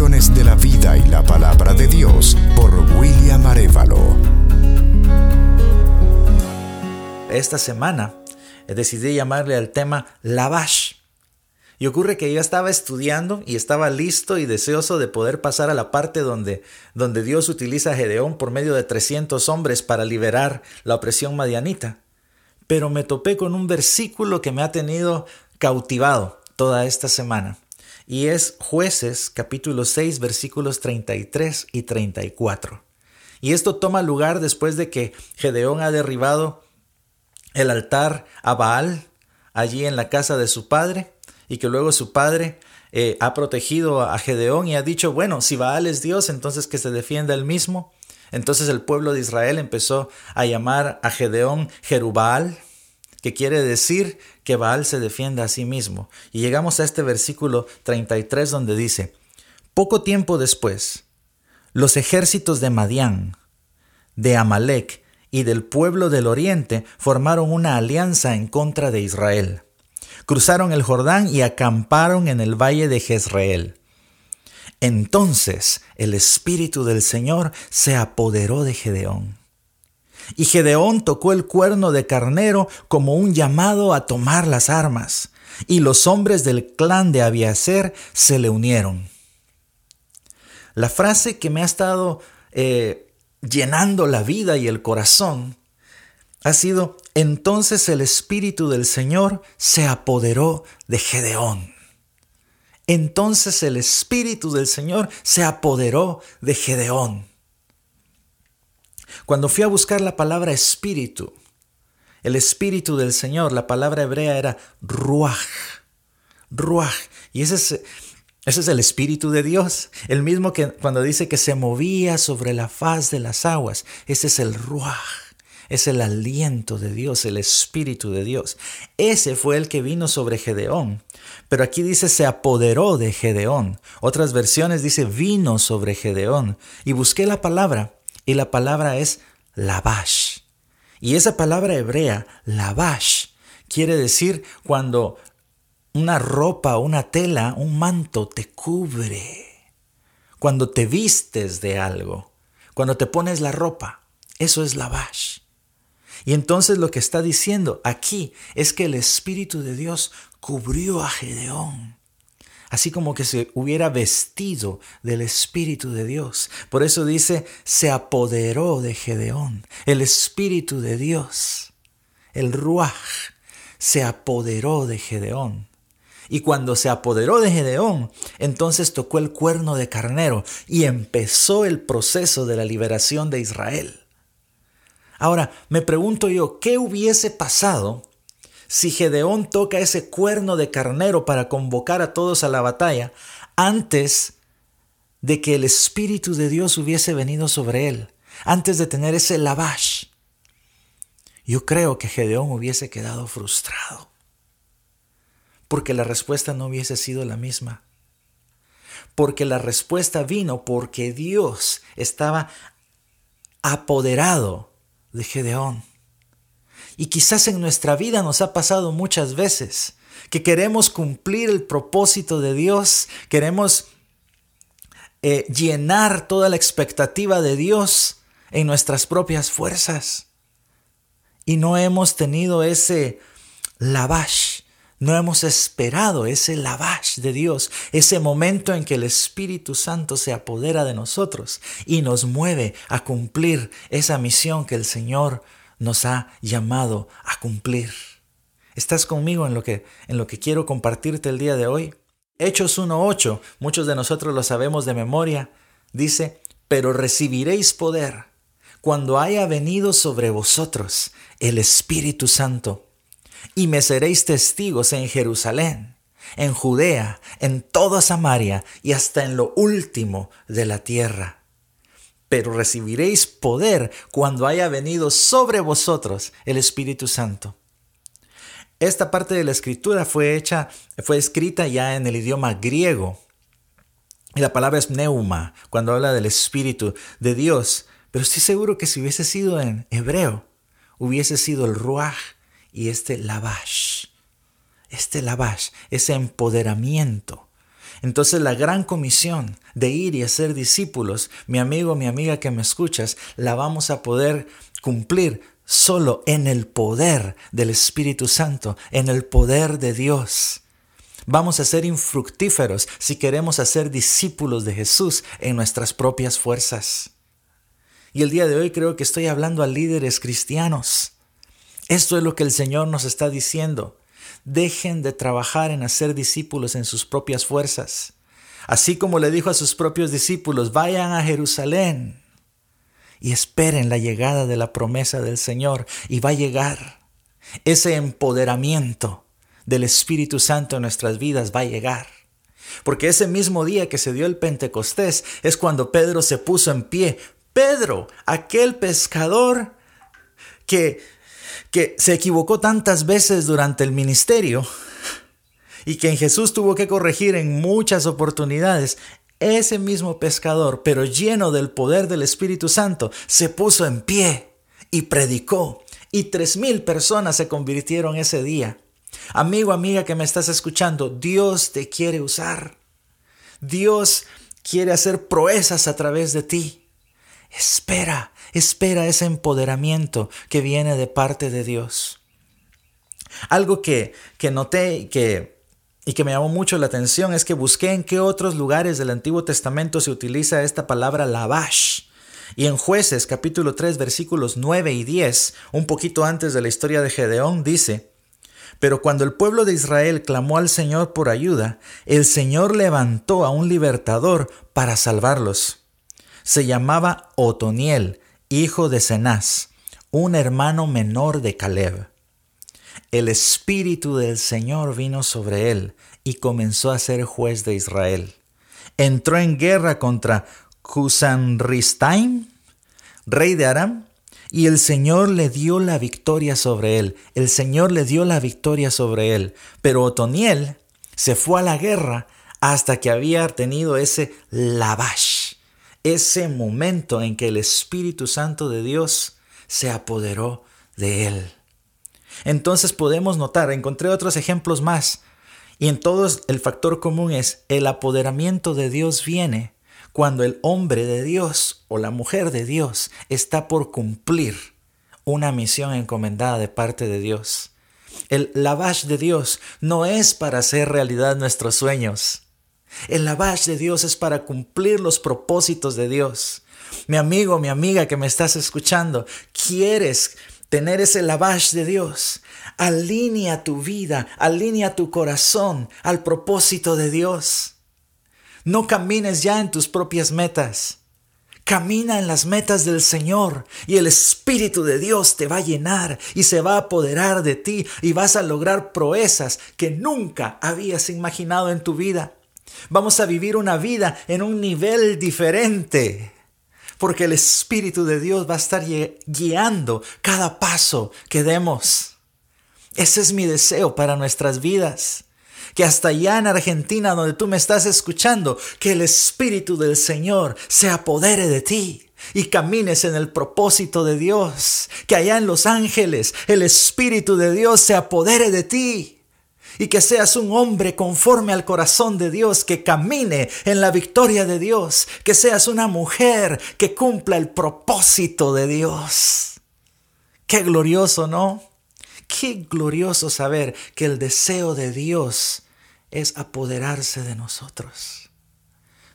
De la vida y la palabra de Dios por William Arevalo. Esta semana decidí llamarle al tema Lavash. Y ocurre que yo estaba estudiando y estaba listo y deseoso de poder pasar a la parte donde, donde Dios utiliza a Gedeón por medio de 300 hombres para liberar la opresión madianita. Pero me topé con un versículo que me ha tenido cautivado toda esta semana. Y es jueces capítulo 6 versículos 33 y 34. Y esto toma lugar después de que Gedeón ha derribado el altar a Baal allí en la casa de su padre y que luego su padre eh, ha protegido a Gedeón y ha dicho, bueno, si Baal es Dios, entonces que se defienda él mismo. Entonces el pueblo de Israel empezó a llamar a Gedeón Jerubal, que quiere decir que Baal se defienda a sí mismo. Y llegamos a este versículo 33 donde dice, poco tiempo después, los ejércitos de Madián, de Amalek y del pueblo del oriente formaron una alianza en contra de Israel cruzaron el Jordán y acamparon en el valle de Jezreel. Entonces el Espíritu del Señor se apoderó de Gedeón. Y Gedeón tocó el cuerno de carnero como un llamado a tomar las armas, y los hombres del clan de Abiaser se le unieron. La frase que me ha estado eh, llenando la vida y el corazón ha sido, entonces el Espíritu del Señor se apoderó de Gedeón. Entonces el Espíritu del Señor se apoderó de Gedeón. Cuando fui a buscar la palabra espíritu, el espíritu del Señor, la palabra hebrea era ruach, ruach, y ese es, ese es el espíritu de Dios, el mismo que cuando dice que se movía sobre la faz de las aguas, ese es el ruach es el aliento de Dios, el Espíritu de Dios. Ese fue el que vino sobre Gedeón. Pero aquí dice se apoderó de Gedeón. Otras versiones dice vino sobre Gedeón. Y busqué la palabra, y la palabra es lavash. Y esa palabra hebrea, lavash, quiere decir cuando una ropa, una tela, un manto te cubre. Cuando te vistes de algo, cuando te pones la ropa, eso es lavash. Y entonces lo que está diciendo aquí es que el Espíritu de Dios cubrió a Gedeón. Así como que se hubiera vestido del Espíritu de Dios. Por eso dice, se apoderó de Gedeón. El Espíritu de Dios, el Ruach, se apoderó de Gedeón. Y cuando se apoderó de Gedeón, entonces tocó el cuerno de carnero y empezó el proceso de la liberación de Israel. Ahora, me pregunto yo, ¿qué hubiese pasado si Gedeón toca ese cuerno de carnero para convocar a todos a la batalla antes de que el Espíritu de Dios hubiese venido sobre él, antes de tener ese lavash? Yo creo que Gedeón hubiese quedado frustrado, porque la respuesta no hubiese sido la misma. Porque la respuesta vino porque Dios estaba apoderado de Gedeón. Y quizás en nuestra vida nos ha pasado muchas veces que queremos cumplir el propósito de Dios, queremos eh, llenar toda la expectativa de Dios en nuestras propias fuerzas. Y no hemos tenido ese lavash no hemos esperado ese lavash de Dios, ese momento en que el Espíritu Santo se apodera de nosotros y nos mueve a cumplir esa misión que el Señor nos ha llamado a cumplir. ¿Estás conmigo en lo que, en lo que quiero compartirte el día de hoy? Hechos 1.8, muchos de nosotros lo sabemos de memoria, dice, pero recibiréis poder cuando haya venido sobre vosotros el Espíritu Santo y me seréis testigos en Jerusalén, en Judea, en toda Samaria y hasta en lo último de la tierra. Pero recibiréis poder cuando haya venido sobre vosotros el Espíritu Santo. Esta parte de la escritura fue hecha, fue escrita ya en el idioma griego. Y la palabra es neuma, cuando habla del Espíritu de Dios. Pero estoy seguro que si hubiese sido en hebreo, hubiese sido el ruach, y este lavash, este lavash, ese empoderamiento. Entonces la gran comisión de ir y hacer discípulos, mi amigo, mi amiga que me escuchas, la vamos a poder cumplir solo en el poder del Espíritu Santo, en el poder de Dios. Vamos a ser infructíferos si queremos hacer discípulos de Jesús en nuestras propias fuerzas. Y el día de hoy creo que estoy hablando a líderes cristianos. Esto es lo que el Señor nos está diciendo. Dejen de trabajar en hacer discípulos en sus propias fuerzas. Así como le dijo a sus propios discípulos, vayan a Jerusalén y esperen la llegada de la promesa del Señor y va a llegar. Ese empoderamiento del Espíritu Santo en nuestras vidas va a llegar. Porque ese mismo día que se dio el Pentecostés es cuando Pedro se puso en pie. Pedro, aquel pescador que que se equivocó tantas veces durante el ministerio y que en Jesús tuvo que corregir en muchas oportunidades, ese mismo pescador, pero lleno del poder del Espíritu Santo, se puso en pie y predicó. Y tres mil personas se convirtieron ese día. Amigo, amiga que me estás escuchando, Dios te quiere usar. Dios quiere hacer proezas a través de ti. Espera, espera ese empoderamiento que viene de parte de Dios. Algo que, que noté y que, y que me llamó mucho la atención es que busqué en qué otros lugares del Antiguo Testamento se utiliza esta palabra lavash. Y en jueces capítulo 3 versículos 9 y 10, un poquito antes de la historia de Gedeón, dice, pero cuando el pueblo de Israel clamó al Señor por ayuda, el Señor levantó a un libertador para salvarlos se llamaba Otoniel, hijo de Cenaz, un hermano menor de Caleb. El espíritu del Señor vino sobre él y comenzó a ser juez de Israel. Entró en guerra contra Cusanristaim, rey de Aram, y el Señor le dio la victoria sobre él. El Señor le dio la victoria sobre él. Pero Otoniel se fue a la guerra hasta que había tenido ese lavash ese momento en que el Espíritu Santo de Dios se apoderó de él. Entonces podemos notar, encontré otros ejemplos más, y en todos el factor común es el apoderamiento de Dios viene cuando el hombre de Dios o la mujer de Dios está por cumplir una misión encomendada de parte de Dios. El lavash de Dios no es para hacer realidad nuestros sueños. El lavash de Dios es para cumplir los propósitos de Dios. Mi amigo, mi amiga que me estás escuchando, ¿quieres tener ese lavash de Dios? Alinea tu vida, alinea tu corazón al propósito de Dios. No camines ya en tus propias metas. Camina en las metas del Señor y el Espíritu de Dios te va a llenar y se va a apoderar de ti y vas a lograr proezas que nunca habías imaginado en tu vida. Vamos a vivir una vida en un nivel diferente. Porque el Espíritu de Dios va a estar guiando cada paso que demos. Ese es mi deseo para nuestras vidas. Que hasta allá en Argentina, donde tú me estás escuchando, que el Espíritu del Señor se apodere de ti y camines en el propósito de Dios. Que allá en Los Ángeles el Espíritu de Dios se apodere de ti y que seas un hombre conforme al corazón de Dios, que camine en la victoria de Dios, que seas una mujer que cumpla el propósito de Dios. Qué glorioso, ¿no? Qué glorioso saber que el deseo de Dios es apoderarse de nosotros.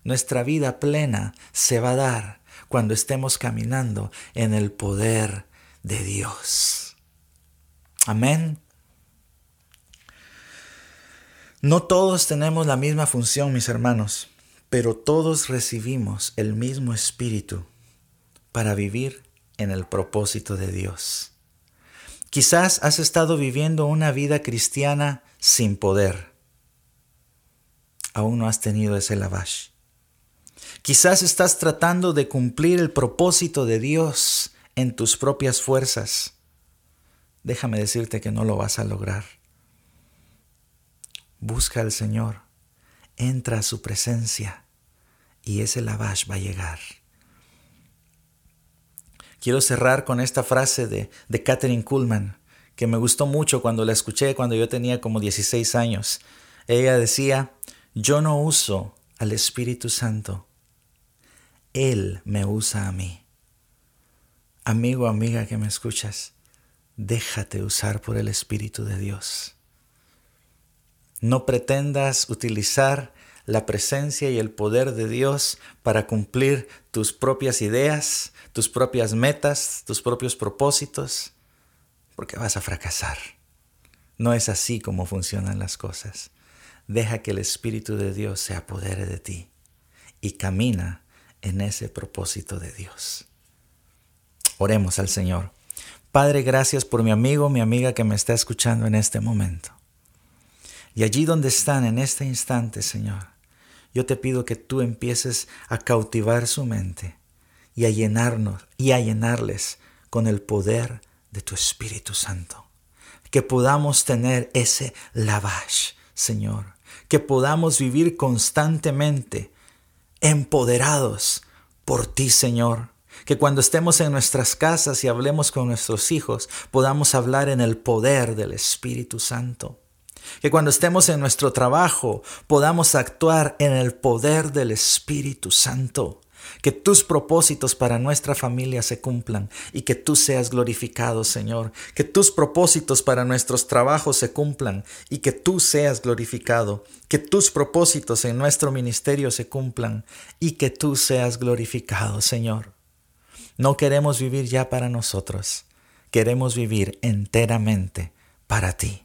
Nuestra vida plena se va a dar cuando estemos caminando en el poder de Dios. Amén. No todos tenemos la misma función, mis hermanos, pero todos recibimos el mismo espíritu para vivir en el propósito de Dios. Quizás has estado viviendo una vida cristiana sin poder. Aún no has tenido ese lavash. Quizás estás tratando de cumplir el propósito de Dios en tus propias fuerzas. Déjame decirte que no lo vas a lograr. Busca al Señor, entra a su presencia y ese lavash va a llegar. Quiero cerrar con esta frase de, de Catherine Kuhlman, que me gustó mucho cuando la escuché cuando yo tenía como 16 años. Ella decía, Yo no uso al Espíritu Santo. Él me usa a mí. Amigo, amiga que me escuchas, déjate usar por el Espíritu de Dios. No pretendas utilizar la presencia y el poder de Dios para cumplir tus propias ideas, tus propias metas, tus propios propósitos, porque vas a fracasar. No es así como funcionan las cosas. Deja que el Espíritu de Dios se apodere de ti y camina en ese propósito de Dios. Oremos al Señor. Padre, gracias por mi amigo, mi amiga que me está escuchando en este momento. Y allí donde están en este instante, Señor, yo te pido que tú empieces a cautivar su mente y a llenarnos y a llenarles con el poder de tu Espíritu Santo. Que podamos tener ese lavage, Señor. Que podamos vivir constantemente empoderados por ti, Señor que cuando estemos en nuestras casas y hablemos con nuestros hijos, podamos hablar en el poder del Espíritu Santo. Que cuando estemos en nuestro trabajo podamos actuar en el poder del Espíritu Santo. Que tus propósitos para nuestra familia se cumplan y que tú seas glorificado, Señor. Que tus propósitos para nuestros trabajos se cumplan y que tú seas glorificado. Que tus propósitos en nuestro ministerio se cumplan y que tú seas glorificado, Señor. No queremos vivir ya para nosotros, queremos vivir enteramente para ti.